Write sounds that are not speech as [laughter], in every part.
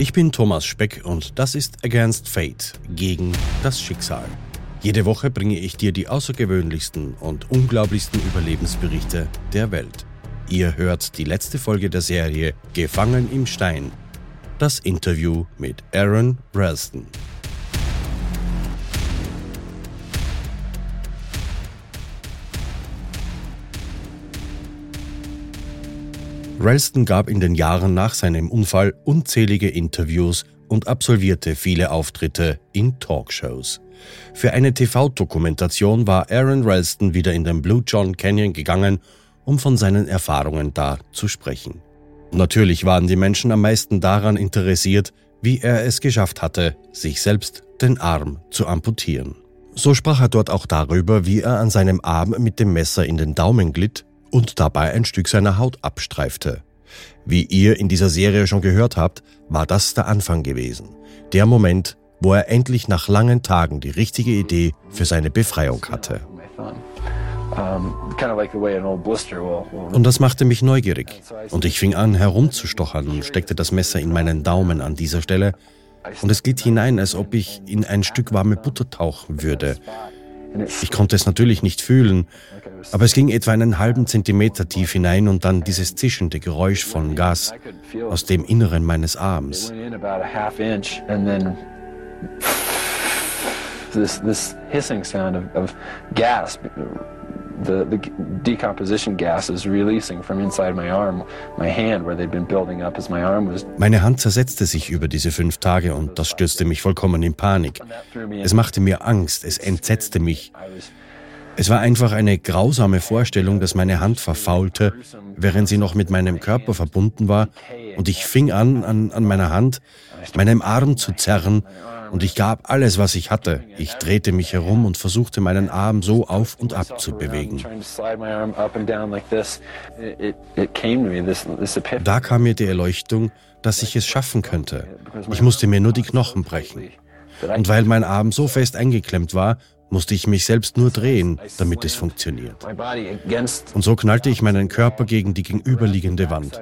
Ich bin Thomas Speck und das ist Against Fate, gegen das Schicksal. Jede Woche bringe ich dir die außergewöhnlichsten und unglaublichsten Überlebensberichte der Welt. Ihr hört die letzte Folge der Serie Gefangen im Stein. Das Interview mit Aaron Ralston. Ralston gab in den Jahren nach seinem Unfall unzählige Interviews und absolvierte viele Auftritte in Talkshows. Für eine TV-Dokumentation war Aaron Ralston wieder in den Blue John Canyon gegangen, um von seinen Erfahrungen da zu sprechen. Natürlich waren die Menschen am meisten daran interessiert, wie er es geschafft hatte, sich selbst den Arm zu amputieren. So sprach er dort auch darüber, wie er an seinem Arm mit dem Messer in den Daumen glitt und dabei ein Stück seiner Haut abstreifte. Wie ihr in dieser Serie schon gehört habt, war das der Anfang gewesen. Der Moment, wo er endlich nach langen Tagen die richtige Idee für seine Befreiung hatte. Und das machte mich neugierig. Und ich fing an herumzustochern und steckte das Messer in meinen Daumen an dieser Stelle. Und es glitt hinein, als ob ich in ein Stück warme Butter tauchen würde. Ich konnte es natürlich nicht fühlen, aber es ging etwa einen halben Zentimeter tief hinein und dann dieses zischende Geräusch von Gas aus dem Inneren meines Arms. This, this hissing sound of, of gas the, the decomposition gases releasing from inside my arm, my hand, where they'd been building up as my arm was. Meine Hand zersetzte sich über diese fünf Tage und das stürzte mich vollkommen in Panik. Es machte mir Angst, es entsetzte mich. Es war einfach eine grausame Vorstellung, dass meine Hand verfaulte, während sie noch mit meinem Körper verbunden war, und ich fing an, an, an meiner Hand, meinem Arm zu zerren, und ich gab alles, was ich hatte. Ich drehte mich herum und versuchte meinen Arm so auf und ab zu bewegen. Da kam mir die Erleuchtung, dass ich es schaffen könnte. Ich musste mir nur die Knochen brechen. Und weil mein Arm so fest eingeklemmt war, musste ich mich selbst nur drehen, damit es funktioniert. Und so knallte ich meinen Körper gegen die gegenüberliegende Wand.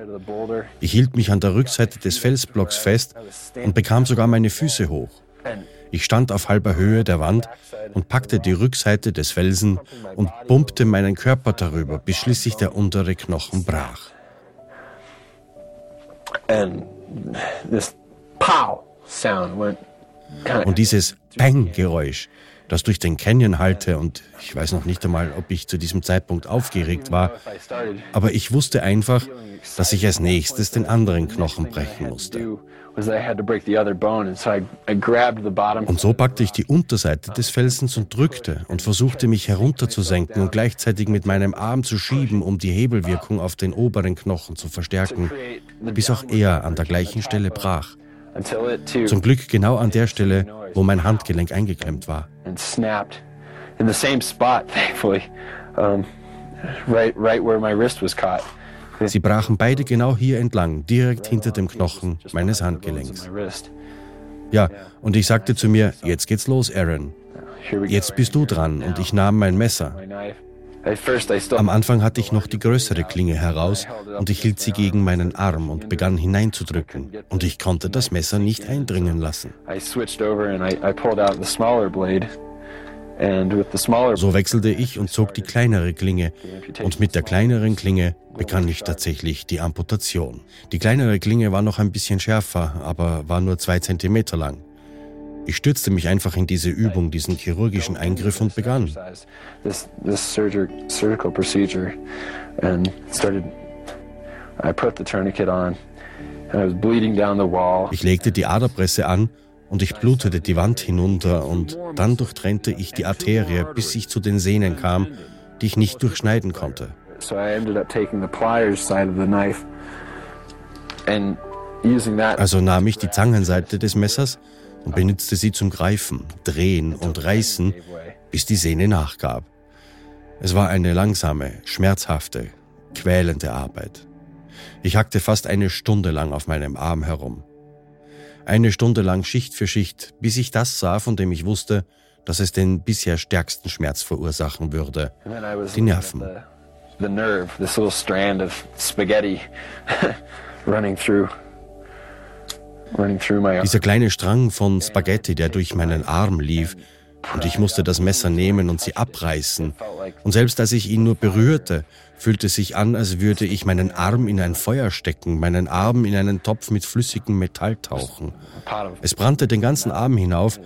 Ich hielt mich an der Rückseite des Felsblocks fest und bekam sogar meine Füße hoch. Ich stand auf halber Höhe der Wand und packte die Rückseite des Felsen und pumpte meinen Körper darüber, bis schließlich der untere Knochen brach. Und dieses Bang-Geräusch, das durch den Canyon hallte und ich weiß noch nicht einmal, ob ich zu diesem Zeitpunkt aufgeregt war, aber ich wusste einfach, dass ich als nächstes den anderen Knochen brechen musste. Und so packte ich die Unterseite des Felsens und drückte und versuchte mich herunterzusenken und gleichzeitig mit meinem Arm zu schieben, um die Hebelwirkung auf den oberen Knochen zu verstärken, bis auch er an der gleichen Stelle brach. Zum Glück genau an der Stelle, wo mein Handgelenk eingeklemmt war. In the same spot, [laughs] thankfully, um, right, right where my wrist was caught. Sie brachen beide genau hier entlang, direkt hinter dem Knochen meines Handgelenks. Ja, und ich sagte zu mir, jetzt geht's los, Aaron. Jetzt bist du dran und ich nahm mein Messer. Am Anfang hatte ich noch die größere Klinge heraus und ich hielt sie gegen meinen Arm und begann hineinzudrücken und ich konnte das Messer nicht eindringen lassen. So wechselte ich und zog die kleinere Klinge und mit der kleineren Klinge begann ich tatsächlich die Amputation. Die kleinere Klinge war noch ein bisschen schärfer, aber war nur zwei Zentimeter lang. Ich stürzte mich einfach in diese Übung, diesen chirurgischen Eingriff und begann. Ich legte die Aderpresse an und ich blutete die Wand hinunter und dann durchtrennte ich die Arterie, bis ich zu den Sehnen kam, die ich nicht durchschneiden konnte. Also nahm ich die Zangenseite des Messers und benutzte sie zum Greifen, Drehen und Reißen, bis die Sehne nachgab. Es war eine langsame, schmerzhafte, quälende Arbeit. Ich hackte fast eine Stunde lang auf meinem Arm herum. Eine Stunde lang Schicht für Schicht, bis ich das sah, von dem ich wusste, dass es den bisher stärksten Schmerz verursachen würde. Die Nerven. The nerve, this little strand of spaghetti [laughs] running through Dieser kleine Strang von Spaghetti, der durch meinen Arm lief, und ich musste das Messer nehmen und sie abreißen. Und selbst als ich ihn nur berührte, fühlte es sich an, als würde ich meinen Arm in ein Feuer stecken, meinen Arm in einen Topf mit flüssigem Metall tauchen. Es brannte den ganzen Arm hinauf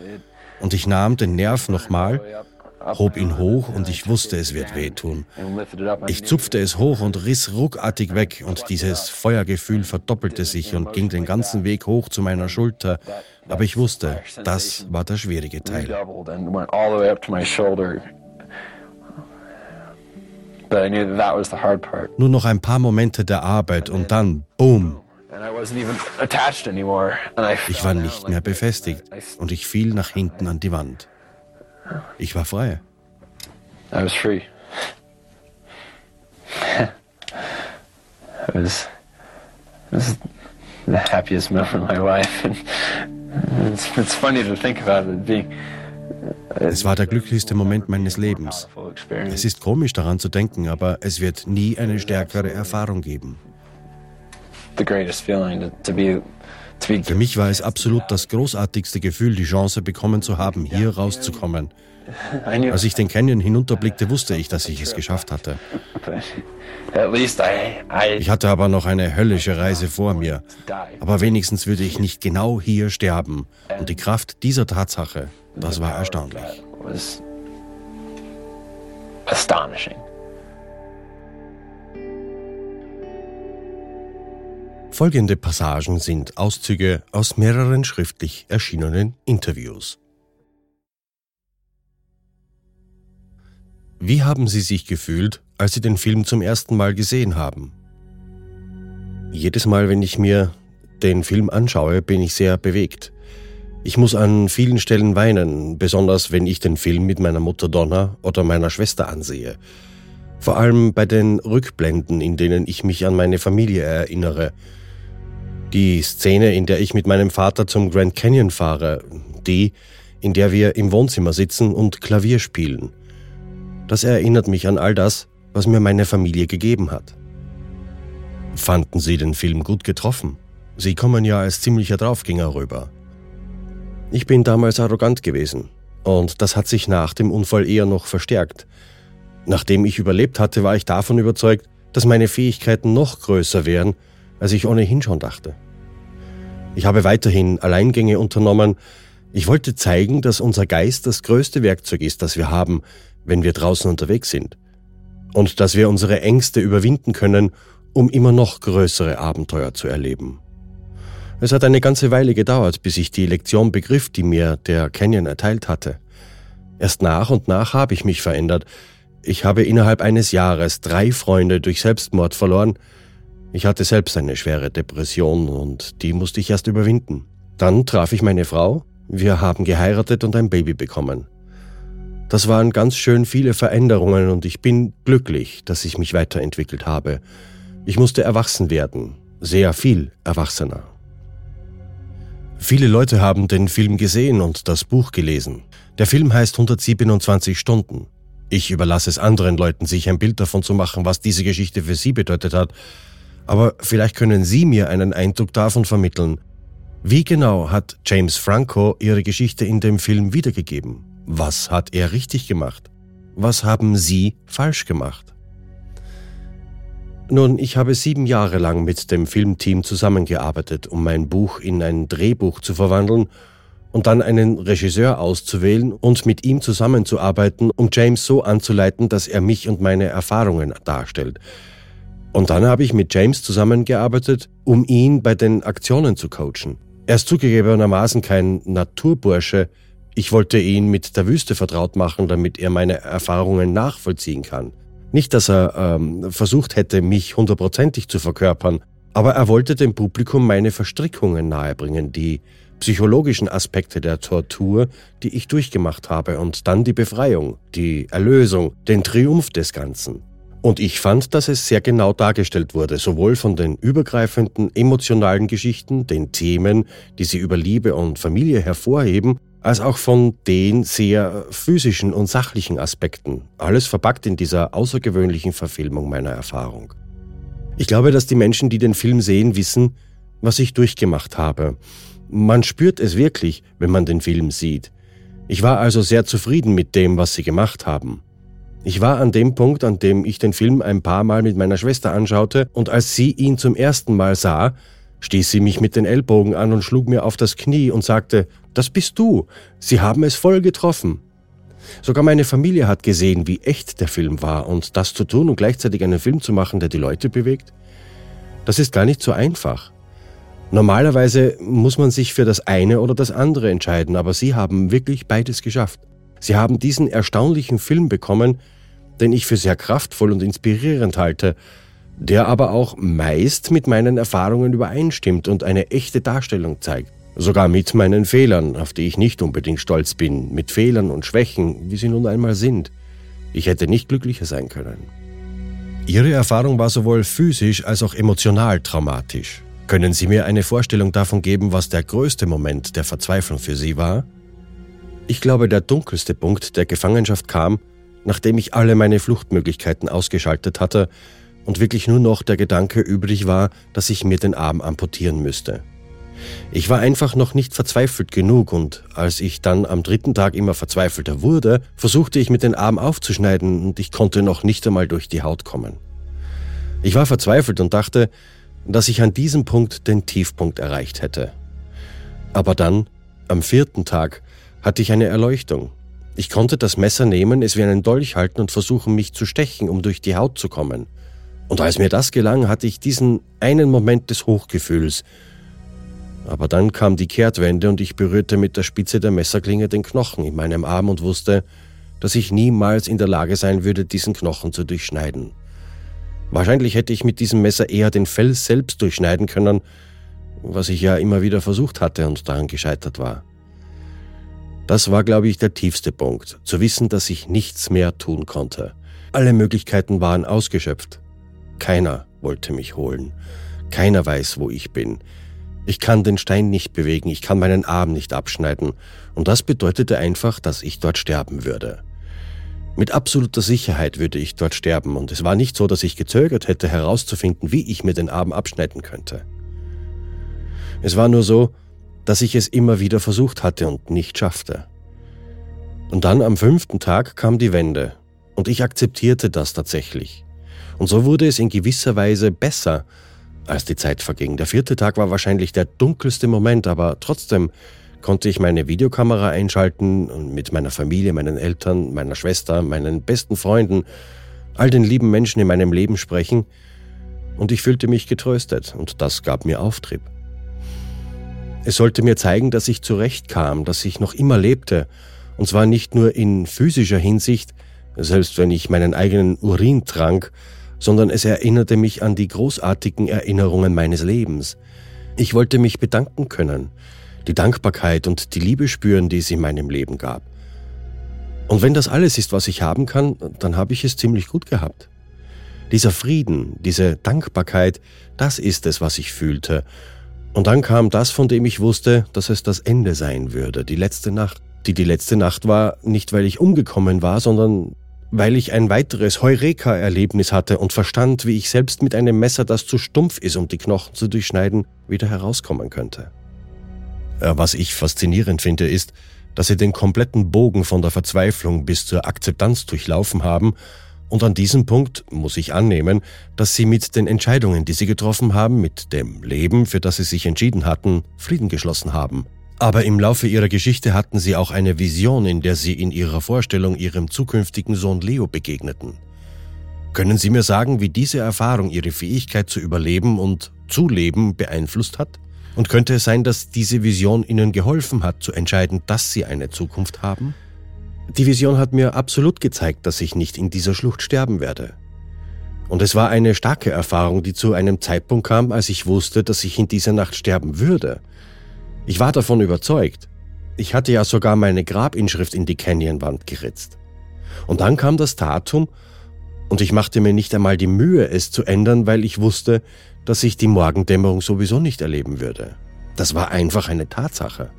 und ich nahm den Nerv nochmal hob ihn hoch und ich wusste, es wird wehtun. Ich zupfte es hoch und riss ruckartig weg und dieses Feuergefühl verdoppelte sich und ging den ganzen Weg hoch zu meiner Schulter. Aber ich wusste, das war der schwierige Teil. Nur noch ein paar Momente der Arbeit und dann, boom, ich war nicht mehr befestigt und ich fiel nach hinten an die Wand. Ich war frei. I was free. it was, it was the happiest moment of my life. It's, it's funny to think about it being. Es war der glücklichste Moment meines Lebens. Es ist komisch daran zu denken, aber es wird nie eine stärkere Erfahrung geben. Für mich war es absolut das großartigste Gefühl, die Chance bekommen zu haben, hier rauszukommen. Als ich den Canyon hinunterblickte, wusste ich, dass ich es geschafft hatte. Ich hatte aber noch eine höllische Reise vor mir. Aber wenigstens würde ich nicht genau hier sterben. Und die Kraft dieser Tatsache, das war erstaunlich. Folgende Passagen sind Auszüge aus mehreren schriftlich erschienenen Interviews. Wie haben Sie sich gefühlt, als Sie den Film zum ersten Mal gesehen haben? Jedes Mal, wenn ich mir den Film anschaue, bin ich sehr bewegt. Ich muss an vielen Stellen weinen, besonders wenn ich den Film mit meiner Mutter Donna oder meiner Schwester ansehe. Vor allem bei den Rückblenden, in denen ich mich an meine Familie erinnere. Die Szene, in der ich mit meinem Vater zum Grand Canyon fahre, die, in der wir im Wohnzimmer sitzen und Klavier spielen. Das erinnert mich an all das, was mir meine Familie gegeben hat. Fanden Sie den Film gut getroffen? Sie kommen ja als ziemlicher Draufgänger rüber. Ich bin damals arrogant gewesen und das hat sich nach dem Unfall eher noch verstärkt. Nachdem ich überlebt hatte, war ich davon überzeugt, dass meine Fähigkeiten noch größer wären, als ich ohnehin schon dachte. Ich habe weiterhin Alleingänge unternommen. Ich wollte zeigen, dass unser Geist das größte Werkzeug ist, das wir haben, wenn wir draußen unterwegs sind. Und dass wir unsere Ängste überwinden können, um immer noch größere Abenteuer zu erleben. Es hat eine ganze Weile gedauert, bis ich die Lektion begriff, die mir der Canyon erteilt hatte. Erst nach und nach habe ich mich verändert. Ich habe innerhalb eines Jahres drei Freunde durch Selbstmord verloren. Ich hatte selbst eine schwere Depression und die musste ich erst überwinden. Dann traf ich meine Frau, wir haben geheiratet und ein Baby bekommen. Das waren ganz schön viele Veränderungen und ich bin glücklich, dass ich mich weiterentwickelt habe. Ich musste erwachsen werden, sehr viel erwachsener. Viele Leute haben den Film gesehen und das Buch gelesen. Der Film heißt 127 Stunden. Ich überlasse es anderen Leuten, sich ein Bild davon zu machen, was diese Geschichte für sie bedeutet hat. Aber vielleicht können Sie mir einen Eindruck davon vermitteln. Wie genau hat James Franco Ihre Geschichte in dem Film wiedergegeben? Was hat er richtig gemacht? Was haben Sie falsch gemacht? Nun, ich habe sieben Jahre lang mit dem Filmteam zusammengearbeitet, um mein Buch in ein Drehbuch zu verwandeln und dann einen Regisseur auszuwählen und mit ihm zusammenzuarbeiten, um James so anzuleiten, dass er mich und meine Erfahrungen darstellt. Und dann habe ich mit James zusammengearbeitet, um ihn bei den Aktionen zu coachen. Er ist zugegebenermaßen kein Naturbursche, ich wollte ihn mit der Wüste vertraut machen, damit er meine Erfahrungen nachvollziehen kann. Nicht, dass er ähm, versucht hätte, mich hundertprozentig zu verkörpern, aber er wollte dem Publikum meine Verstrickungen nahebringen, die psychologischen Aspekte der Tortur, die ich durchgemacht habe, und dann die Befreiung, die Erlösung, den Triumph des Ganzen. Und ich fand, dass es sehr genau dargestellt wurde, sowohl von den übergreifenden emotionalen Geschichten, den Themen, die sie über Liebe und Familie hervorheben, als auch von den sehr physischen und sachlichen Aspekten. Alles verpackt in dieser außergewöhnlichen Verfilmung meiner Erfahrung. Ich glaube, dass die Menschen, die den Film sehen, wissen, was ich durchgemacht habe. Man spürt es wirklich, wenn man den Film sieht. Ich war also sehr zufrieden mit dem, was sie gemacht haben. Ich war an dem Punkt, an dem ich den Film ein paar Mal mit meiner Schwester anschaute, und als sie ihn zum ersten Mal sah, stieß sie mich mit den Ellbogen an und schlug mir auf das Knie und sagte, das bist du, Sie haben es voll getroffen. Sogar meine Familie hat gesehen, wie echt der Film war, und das zu tun und gleichzeitig einen Film zu machen, der die Leute bewegt, das ist gar nicht so einfach. Normalerweise muss man sich für das eine oder das andere entscheiden, aber Sie haben wirklich beides geschafft. Sie haben diesen erstaunlichen Film bekommen, den ich für sehr kraftvoll und inspirierend halte, der aber auch meist mit meinen Erfahrungen übereinstimmt und eine echte Darstellung zeigt. Sogar mit meinen Fehlern, auf die ich nicht unbedingt stolz bin, mit Fehlern und Schwächen, wie sie nun einmal sind. Ich hätte nicht glücklicher sein können. Ihre Erfahrung war sowohl physisch als auch emotional traumatisch. Können Sie mir eine Vorstellung davon geben, was der größte Moment der Verzweiflung für Sie war? Ich glaube, der dunkelste Punkt der Gefangenschaft kam, nachdem ich alle meine Fluchtmöglichkeiten ausgeschaltet hatte und wirklich nur noch der Gedanke übrig war, dass ich mir den Arm amputieren müsste. Ich war einfach noch nicht verzweifelt genug und als ich dann am dritten Tag immer verzweifelter wurde, versuchte ich mit den Arm aufzuschneiden und ich konnte noch nicht einmal durch die Haut kommen. Ich war verzweifelt und dachte, dass ich an diesem Punkt den Tiefpunkt erreicht hätte. Aber dann, am vierten Tag, hatte ich eine Erleuchtung. Ich konnte das Messer nehmen, es wie einen Dolch halten und versuchen, mich zu stechen, um durch die Haut zu kommen. Und als mir das gelang, hatte ich diesen einen Moment des Hochgefühls. Aber dann kam die Kehrtwende und ich berührte mit der Spitze der Messerklinge den Knochen in meinem Arm und wusste, dass ich niemals in der Lage sein würde, diesen Knochen zu durchschneiden. Wahrscheinlich hätte ich mit diesem Messer eher den Fels selbst durchschneiden können, was ich ja immer wieder versucht hatte und daran gescheitert war. Das war, glaube ich, der tiefste Punkt, zu wissen, dass ich nichts mehr tun konnte. Alle Möglichkeiten waren ausgeschöpft. Keiner wollte mich holen. Keiner weiß, wo ich bin. Ich kann den Stein nicht bewegen, ich kann meinen Arm nicht abschneiden, und das bedeutete einfach, dass ich dort sterben würde. Mit absoluter Sicherheit würde ich dort sterben, und es war nicht so, dass ich gezögert hätte herauszufinden, wie ich mir den Arm abschneiden könnte. Es war nur so, dass ich es immer wieder versucht hatte und nicht schaffte. Und dann am fünften Tag kam die Wende und ich akzeptierte das tatsächlich. Und so wurde es in gewisser Weise besser, als die Zeit verging. Der vierte Tag war wahrscheinlich der dunkelste Moment, aber trotzdem konnte ich meine Videokamera einschalten und mit meiner Familie, meinen Eltern, meiner Schwester, meinen besten Freunden, all den lieben Menschen in meinem Leben sprechen und ich fühlte mich getröstet und das gab mir Auftrieb. Es sollte mir zeigen, dass ich zurechtkam, dass ich noch immer lebte, und zwar nicht nur in physischer Hinsicht, selbst wenn ich meinen eigenen Urin trank, sondern es erinnerte mich an die großartigen Erinnerungen meines Lebens. Ich wollte mich bedanken können, die Dankbarkeit und die Liebe spüren, die es in meinem Leben gab. Und wenn das alles ist, was ich haben kann, dann habe ich es ziemlich gut gehabt. Dieser Frieden, diese Dankbarkeit, das ist es, was ich fühlte, und dann kam das, von dem ich wusste, dass es das Ende sein würde, die letzte Nacht. Die die letzte Nacht war, nicht weil ich umgekommen war, sondern weil ich ein weiteres Heureka-Erlebnis hatte und verstand, wie ich selbst mit einem Messer, das zu stumpf ist, um die Knochen zu durchschneiden, wieder herauskommen könnte. Äh, was ich faszinierend finde, ist, dass sie den kompletten Bogen von der Verzweiflung bis zur Akzeptanz durchlaufen haben und an diesem Punkt muss ich annehmen, dass sie mit den Entscheidungen, die sie getroffen haben, mit dem Leben, für das sie sich entschieden hatten, Frieden geschlossen haben. Aber im Laufe ihrer Geschichte hatten sie auch eine Vision, in der sie in ihrer Vorstellung ihrem zukünftigen Sohn Leo begegneten. Können Sie mir sagen, wie diese Erfahrung Ihre Fähigkeit zu überleben und zu leben beeinflusst hat? Und könnte es sein, dass diese Vision Ihnen geholfen hat, zu entscheiden, dass Sie eine Zukunft haben? Die Vision hat mir absolut gezeigt, dass ich nicht in dieser Schlucht sterben werde. Und es war eine starke Erfahrung, die zu einem Zeitpunkt kam, als ich wusste, dass ich in dieser Nacht sterben würde. Ich war davon überzeugt. Ich hatte ja sogar meine Grabinschrift in die Canyonwand geritzt. Und dann kam das Datum, und ich machte mir nicht einmal die Mühe, es zu ändern, weil ich wusste, dass ich die Morgendämmerung sowieso nicht erleben würde. Das war einfach eine Tatsache.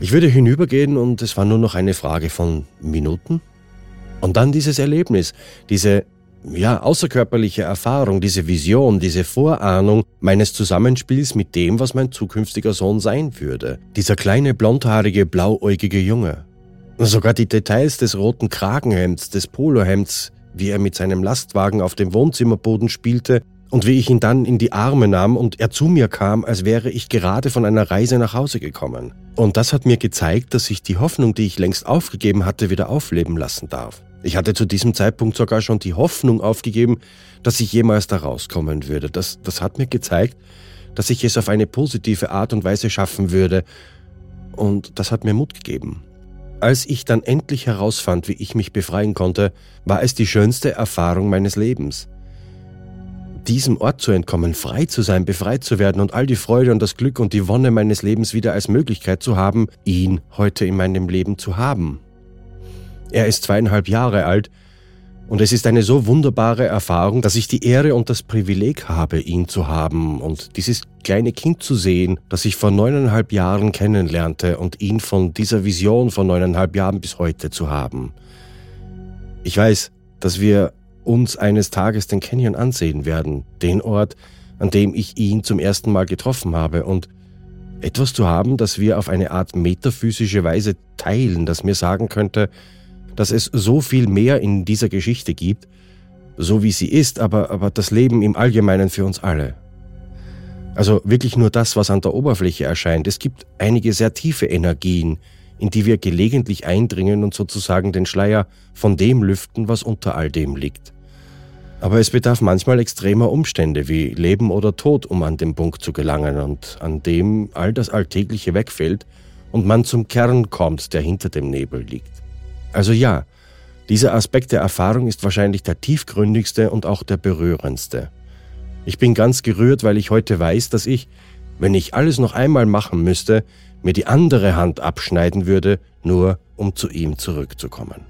Ich würde hinübergehen und es war nur noch eine Frage von Minuten. Und dann dieses Erlebnis, diese ja, außerkörperliche Erfahrung, diese Vision, diese Vorahnung meines Zusammenspiels mit dem, was mein zukünftiger Sohn sein würde. Dieser kleine, blondhaarige, blauäugige Junge. Sogar die Details des roten Kragenhemds, des Polohemds, wie er mit seinem Lastwagen auf dem Wohnzimmerboden spielte und wie ich ihn dann in die Arme nahm und er zu mir kam, als wäre ich gerade von einer Reise nach Hause gekommen. Und das hat mir gezeigt, dass ich die Hoffnung, die ich längst aufgegeben hatte, wieder aufleben lassen darf. Ich hatte zu diesem Zeitpunkt sogar schon die Hoffnung aufgegeben, dass ich jemals da rauskommen würde. Das, das hat mir gezeigt, dass ich es auf eine positive Art und Weise schaffen würde. Und das hat mir Mut gegeben. Als ich dann endlich herausfand, wie ich mich befreien konnte, war es die schönste Erfahrung meines Lebens. Diesem Ort zu entkommen, frei zu sein, befreit zu werden und all die Freude und das Glück und die Wonne meines Lebens wieder als Möglichkeit zu haben, ihn heute in meinem Leben zu haben. Er ist zweieinhalb Jahre alt und es ist eine so wunderbare Erfahrung, dass ich die Ehre und das Privileg habe, ihn zu haben und dieses kleine Kind zu sehen, das ich vor neuneinhalb Jahren kennenlernte und ihn von dieser Vision von neuneinhalb Jahren bis heute zu haben. Ich weiß, dass wir uns eines Tages den Canyon ansehen werden, den Ort, an dem ich ihn zum ersten Mal getroffen habe und etwas zu haben, das wir auf eine Art metaphysische Weise teilen, das mir sagen könnte, dass es so viel mehr in dieser Geschichte gibt, so wie sie ist, aber, aber das Leben im Allgemeinen für uns alle. Also wirklich nur das, was an der Oberfläche erscheint. Es gibt einige sehr tiefe Energien, in die wir gelegentlich eindringen und sozusagen den Schleier von dem lüften, was unter all dem liegt. Aber es bedarf manchmal extremer Umstände wie Leben oder Tod, um an den Punkt zu gelangen und an dem all das Alltägliche wegfällt und man zum Kern kommt, der hinter dem Nebel liegt. Also ja, dieser Aspekt der Erfahrung ist wahrscheinlich der tiefgründigste und auch der berührendste. Ich bin ganz gerührt, weil ich heute weiß, dass ich, wenn ich alles noch einmal machen müsste, mir die andere Hand abschneiden würde, nur um zu ihm zurückzukommen.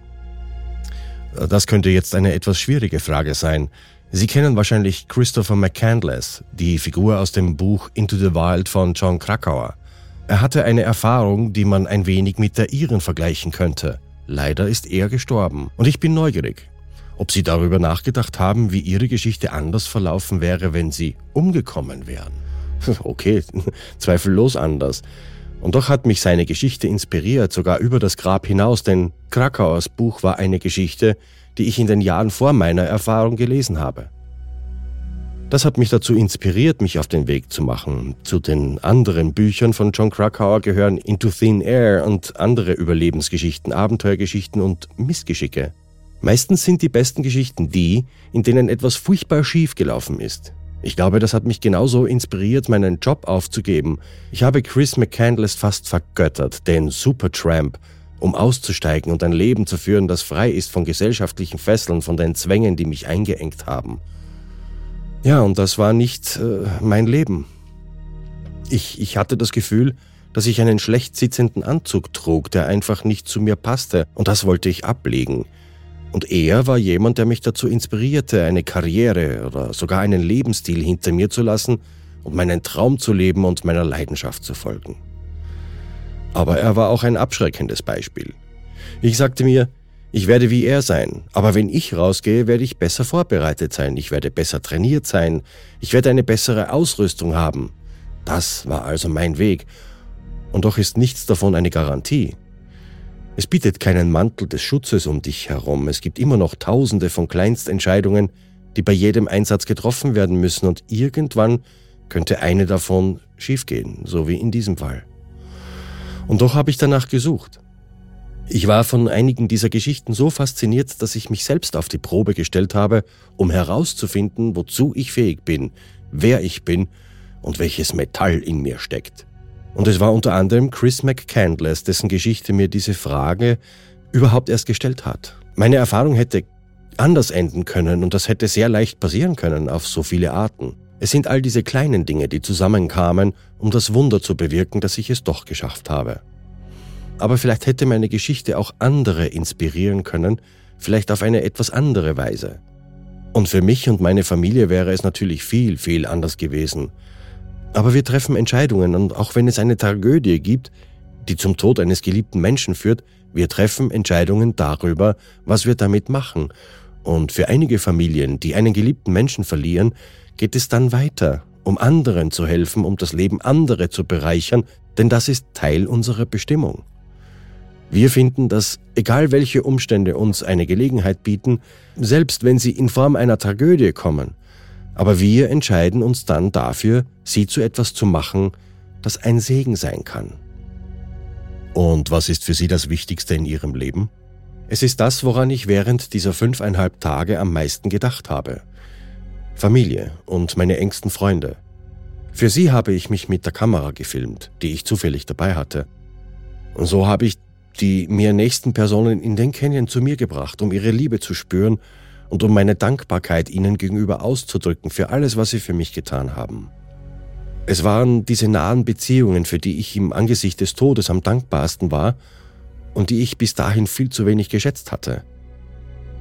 Das könnte jetzt eine etwas schwierige Frage sein. Sie kennen wahrscheinlich Christopher McCandless, die Figur aus dem Buch Into the Wild von John Krakauer. Er hatte eine Erfahrung, die man ein wenig mit der ihren vergleichen könnte – Leider ist er gestorben. Und ich bin neugierig, ob Sie darüber nachgedacht haben, wie Ihre Geschichte anders verlaufen wäre, wenn Sie umgekommen wären. [laughs] Okay, [laughs] zweifellos anders. Und doch hat mich seine Geschichte inspiriert, sogar über das Grab hinaus, denn Krakauers Buch war eine Geschichte, die ich in den Jahren vor meiner Erfahrung gelesen habe. Das hat mich dazu inspiriert, mich auf den Weg zu machen. Zu den anderen Büchern von John Krakauer gehören Into Thin Air und andere Überlebensgeschichten, Abenteuergeschichten und Missgeschicke. Meistens sind die besten Geschichten die, in denen etwas furchtbar schief gelaufen ist. Ich glaube, das hat mich genauso inspiriert, meinen Job aufzugeben. Ich habe Chris McCandless fast vergöttert, den Supertramp, um auszusteigen und ein Leben zu führen, das frei ist von gesellschaftlichen Fesseln, von den Zwängen, die mich eingeengt haben. Ja, und das war nicht äh, mein Leben. Ich, ich hatte das Gefühl, dass ich einen schlecht sitzenden Anzug trug, der einfach nicht zu mir passte, und das wollte ich ablegen. Und er war jemand, der mich dazu inspirierte, eine Karriere oder sogar einen Lebensstil hinter mir zu lassen und meinen Traum zu leben und meiner Leidenschaft zu folgen. Aber er war auch ein abschreckendes Beispiel. Ich sagte mir, ich werde wie er sein, aber wenn ich rausgehe, werde ich besser vorbereitet sein, ich werde besser trainiert sein, ich werde eine bessere Ausrüstung haben. Das war also mein Weg. Und doch ist nichts davon eine Garantie. Es bietet keinen Mantel des Schutzes um dich herum, es gibt immer noch tausende von Kleinstentscheidungen, die bei jedem Einsatz getroffen werden müssen und irgendwann könnte eine davon schiefgehen, so wie in diesem Fall. Und doch habe ich danach gesucht. Ich war von einigen dieser Geschichten so fasziniert, dass ich mich selbst auf die Probe gestellt habe, um herauszufinden, wozu ich fähig bin, wer ich bin und welches Metall in mir steckt. Und es war unter anderem Chris McCandless, dessen Geschichte mir diese Frage überhaupt erst gestellt hat. Meine Erfahrung hätte anders enden können und das hätte sehr leicht passieren können auf so viele Arten. Es sind all diese kleinen Dinge, die zusammenkamen, um das Wunder zu bewirken, dass ich es doch geschafft habe. Aber vielleicht hätte meine Geschichte auch andere inspirieren können, vielleicht auf eine etwas andere Weise. Und für mich und meine Familie wäre es natürlich viel, viel anders gewesen. Aber wir treffen Entscheidungen und auch wenn es eine Tragödie gibt, die zum Tod eines geliebten Menschen führt, wir treffen Entscheidungen darüber, was wir damit machen. Und für einige Familien, die einen geliebten Menschen verlieren, geht es dann weiter, um anderen zu helfen, um das Leben anderer zu bereichern, denn das ist Teil unserer Bestimmung. Wir finden, dass egal welche Umstände uns eine Gelegenheit bieten, selbst wenn sie in Form einer Tragödie kommen, aber wir entscheiden uns dann dafür, sie zu etwas zu machen, das ein Segen sein kann. Und was ist für Sie das Wichtigste in Ihrem Leben? Es ist das, woran ich während dieser fünfeinhalb Tage am meisten gedacht habe. Familie und meine engsten Freunde. Für sie habe ich mich mit der Kamera gefilmt, die ich zufällig dabei hatte. Und so habe ich die mir nächsten Personen in den Canyon zu mir gebracht, um ihre Liebe zu spüren und um meine Dankbarkeit ihnen gegenüber auszudrücken für alles, was sie für mich getan haben. Es waren diese nahen Beziehungen, für die ich im Angesicht des Todes am dankbarsten war und die ich bis dahin viel zu wenig geschätzt hatte.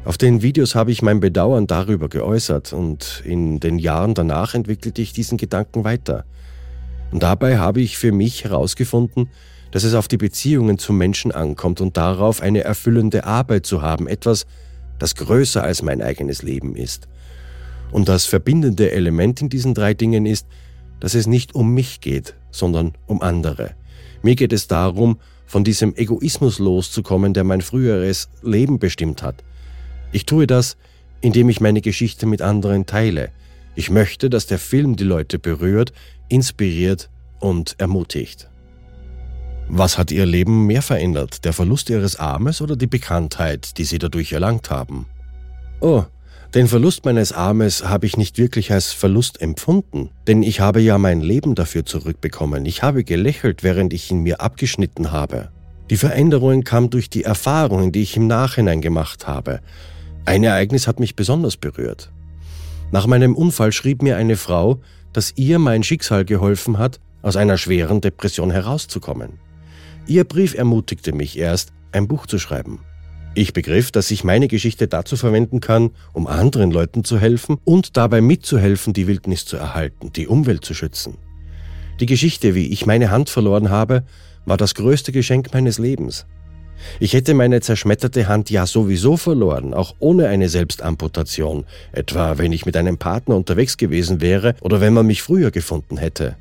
Auf den Videos habe ich mein Bedauern darüber geäußert und in den Jahren danach entwickelte ich diesen Gedanken weiter. Und dabei habe ich für mich herausgefunden, dass es auf die Beziehungen zum Menschen ankommt und darauf eine erfüllende Arbeit zu haben, etwas, das größer als mein eigenes Leben ist. Und das verbindende Element in diesen drei Dingen ist, dass es nicht um mich geht, sondern um andere. Mir geht es darum, von diesem Egoismus loszukommen, der mein früheres Leben bestimmt hat. Ich tue das, indem ich meine Geschichte mit anderen teile. Ich möchte, dass der Film die Leute berührt, inspiriert und ermutigt. Was hat Ihr Leben mehr verändert, der Verlust Ihres Armes oder die Bekanntheit, die Sie dadurch erlangt haben? Oh, den Verlust meines Armes habe ich nicht wirklich als Verlust empfunden, denn ich habe ja mein Leben dafür zurückbekommen. Ich habe gelächelt, während ich ihn mir abgeschnitten habe. Die Veränderung kam durch die Erfahrungen, die ich im Nachhinein gemacht habe. Ein Ereignis hat mich besonders berührt. Nach meinem Unfall schrieb mir eine Frau, dass ihr mein Schicksal geholfen hat, aus einer schweren Depression herauszukommen. Ihr Brief ermutigte mich erst, ein Buch zu schreiben. Ich begriff, dass ich meine Geschichte dazu verwenden kann, um anderen Leuten zu helfen und dabei mitzuhelfen, die Wildnis zu erhalten, die Umwelt zu schützen. Die Geschichte, wie ich meine Hand verloren habe, war das größte Geschenk meines Lebens. Ich hätte meine zerschmetterte Hand ja sowieso verloren, auch ohne eine Selbstamputation, etwa wenn ich mit einem Partner unterwegs gewesen wäre oder wenn man mich früher gefunden hätte.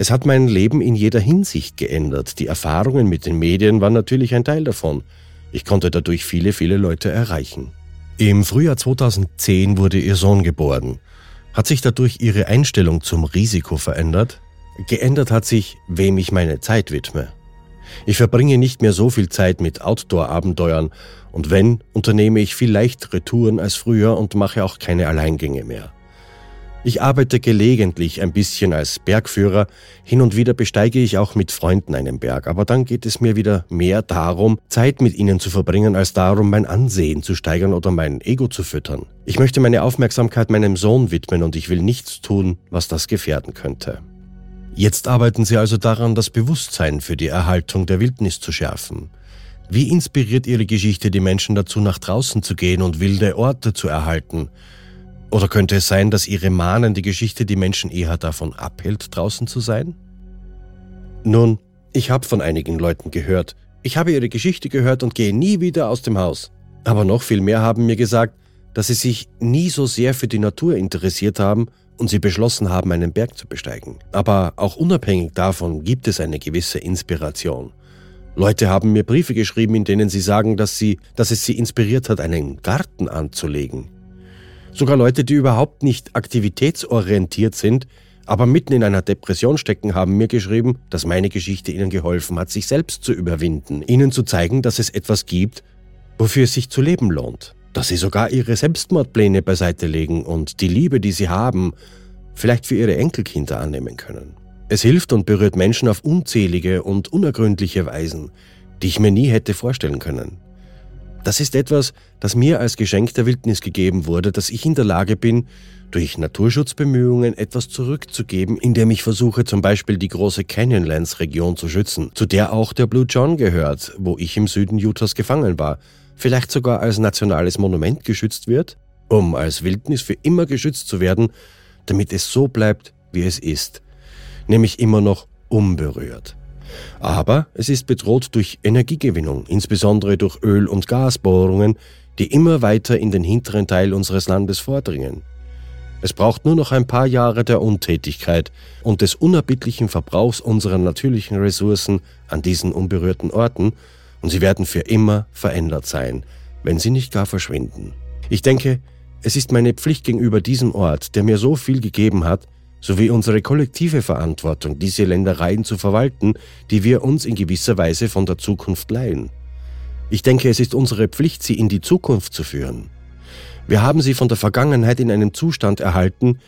Es hat mein Leben in jeder Hinsicht geändert. Die Erfahrungen mit den Medien waren natürlich ein Teil davon. Ich konnte dadurch viele, viele Leute erreichen. Im Frühjahr 2010 wurde ihr Sohn geboren. Hat sich dadurch ihre Einstellung zum Risiko verändert? Geändert hat sich, wem ich meine Zeit widme. Ich verbringe nicht mehr so viel Zeit mit Outdoor-Abenteuern und wenn, unternehme ich viel leichtere Touren als früher und mache auch keine Alleingänge mehr. Ich arbeite gelegentlich ein bisschen als Bergführer, hin und wieder besteige ich auch mit Freunden einen Berg, aber dann geht es mir wieder mehr darum, Zeit mit ihnen zu verbringen, als darum, mein Ansehen zu steigern oder mein Ego zu füttern. Ich möchte meine Aufmerksamkeit meinem Sohn widmen und ich will nichts tun, was das gefährden könnte. Jetzt arbeiten Sie also daran, das Bewusstsein für die Erhaltung der Wildnis zu schärfen. Wie inspiriert Ihre Geschichte die Menschen dazu, nach draußen zu gehen und wilde Orte zu erhalten? Oder könnte es sein, dass ihre mahnende Geschichte die Menschen eher davon abhält, draußen zu sein? Nun, ich habe von einigen Leuten gehört. Ich habe ihre Geschichte gehört und gehe nie wieder aus dem Haus. Aber noch viel mehr haben mir gesagt, dass sie sich nie so sehr für die Natur interessiert haben und sie beschlossen haben, einen Berg zu besteigen. Aber auch unabhängig davon gibt es eine gewisse Inspiration. Leute haben mir Briefe geschrieben, in denen sie sagen, dass, sie, dass es sie inspiriert hat, einen Garten anzulegen. Sogar Leute, die überhaupt nicht aktivitätsorientiert sind, aber mitten in einer Depression stecken, haben mir geschrieben, dass meine Geschichte ihnen geholfen hat, sich selbst zu überwinden, ihnen zu zeigen, dass es etwas gibt, wofür es sich zu leben lohnt, dass sie sogar ihre Selbstmordpläne beiseite legen und die Liebe, die sie haben, vielleicht für ihre Enkelkinder annehmen können. Es hilft und berührt Menschen auf unzählige und unergründliche Weisen, die ich mir nie hätte vorstellen können. Das ist etwas, das mir als Geschenk der Wildnis gegeben wurde, dass ich in der Lage bin, durch Naturschutzbemühungen etwas zurückzugeben, indem ich versuche zum Beispiel die große Canyonlands-Region zu schützen, zu der auch der Blue John gehört, wo ich im Süden Utahs gefangen war, vielleicht sogar als nationales Monument geschützt wird, um als Wildnis für immer geschützt zu werden, damit es so bleibt, wie es ist, nämlich immer noch unberührt. Aber es ist bedroht durch Energiegewinnung, insbesondere durch Öl- und Gasbohrungen, die immer weiter in den hinteren Teil unseres Landes vordringen. Es braucht nur noch ein paar Jahre der Untätigkeit und des unerbittlichen Verbrauchs unserer natürlichen Ressourcen an diesen unberührten Orten, und sie werden für immer verändert sein, wenn sie nicht gar verschwinden. Ich denke, es ist meine Pflicht gegenüber diesem Ort, der mir so viel gegeben hat, sowie unsere kollektive Verantwortung, diese Ländereien zu verwalten, die wir uns in gewisser Weise von der Zukunft leihen. Ich denke, es ist unsere Pflicht, sie in die Zukunft zu führen. Wir haben sie von der Vergangenheit in einem Zustand erhalten,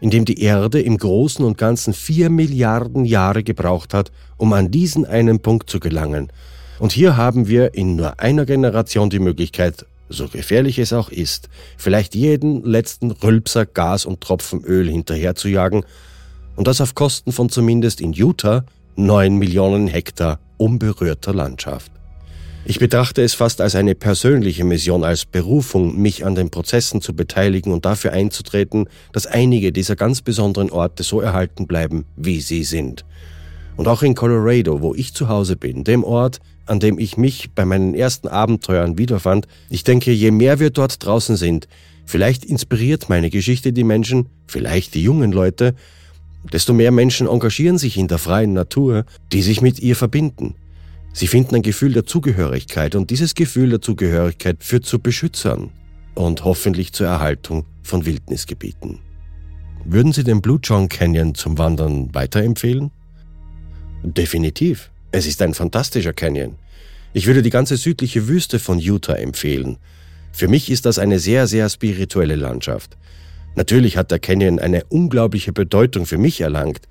in dem die Erde im Großen und Ganzen vier Milliarden Jahre gebraucht hat, um an diesen einen Punkt zu gelangen. Und hier haben wir in nur einer Generation die Möglichkeit, so gefährlich es auch ist, vielleicht jeden letzten Rülpser Gas und Tropfen Öl hinterherzujagen und das auf Kosten von zumindest in Utah neun Millionen Hektar unberührter Landschaft. Ich betrachte es fast als eine persönliche Mission, als Berufung, mich an den Prozessen zu beteiligen und dafür einzutreten, dass einige dieser ganz besonderen Orte so erhalten bleiben, wie sie sind. Und auch in Colorado, wo ich zu Hause bin, dem Ort, an dem ich mich bei meinen ersten Abenteuern wiederfand. Ich denke, je mehr wir dort draußen sind, vielleicht inspiriert meine Geschichte die Menschen, vielleicht die jungen Leute, desto mehr Menschen engagieren sich in der freien Natur, die sich mit ihr verbinden. Sie finden ein Gefühl der Zugehörigkeit und dieses Gefühl der Zugehörigkeit führt zu Beschützern und hoffentlich zur Erhaltung von Wildnisgebieten. Würden Sie den Blue John Canyon zum Wandern weiterempfehlen? Definitiv. Es ist ein fantastischer Canyon. Ich würde die ganze südliche Wüste von Utah empfehlen. Für mich ist das eine sehr, sehr spirituelle Landschaft. Natürlich hat der Canyon eine unglaubliche Bedeutung für mich erlangt.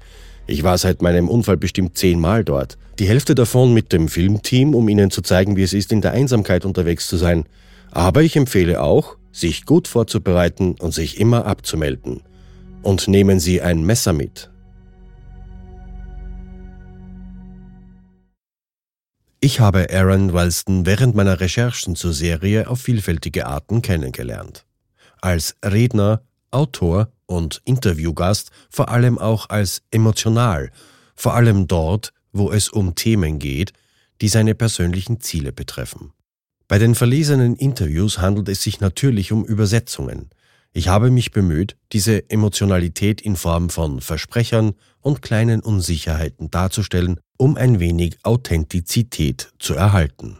Ich war seit meinem Unfall bestimmt zehnmal dort. Die Hälfte davon mit dem Filmteam, um Ihnen zu zeigen, wie es ist, in der Einsamkeit unterwegs zu sein. Aber ich empfehle auch, sich gut vorzubereiten und sich immer abzumelden. Und nehmen Sie ein Messer mit. Ich habe Aaron Wellston während meiner Recherchen zur Serie auf vielfältige Arten kennengelernt. Als Redner, Autor und Interviewgast vor allem auch als emotional, vor allem dort, wo es um Themen geht, die seine persönlichen Ziele betreffen. Bei den verlesenen Interviews handelt es sich natürlich um Übersetzungen, ich habe mich bemüht, diese Emotionalität in Form von Versprechern und kleinen Unsicherheiten darzustellen, um ein wenig Authentizität zu erhalten.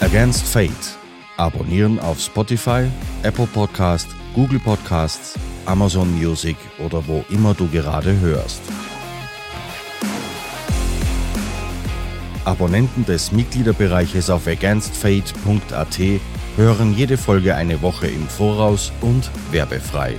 Against Fate Abonnieren auf Spotify, Apple Podcast, Google Podcasts, Amazon Music oder wo immer du gerade hörst. Abonnenten des Mitgliederbereiches auf againstfate.at hören jede Folge eine Woche im Voraus und werbefrei.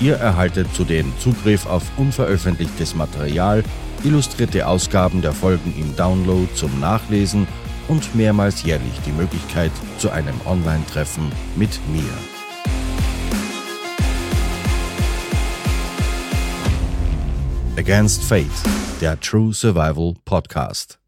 Ihr erhaltet zudem Zugriff auf unveröffentlichtes Material, illustrierte Ausgaben der Folgen im Download zum Nachlesen und mehrmals jährlich die Möglichkeit zu einem Online-Treffen mit mir. Against Fate, der True Survival Podcast.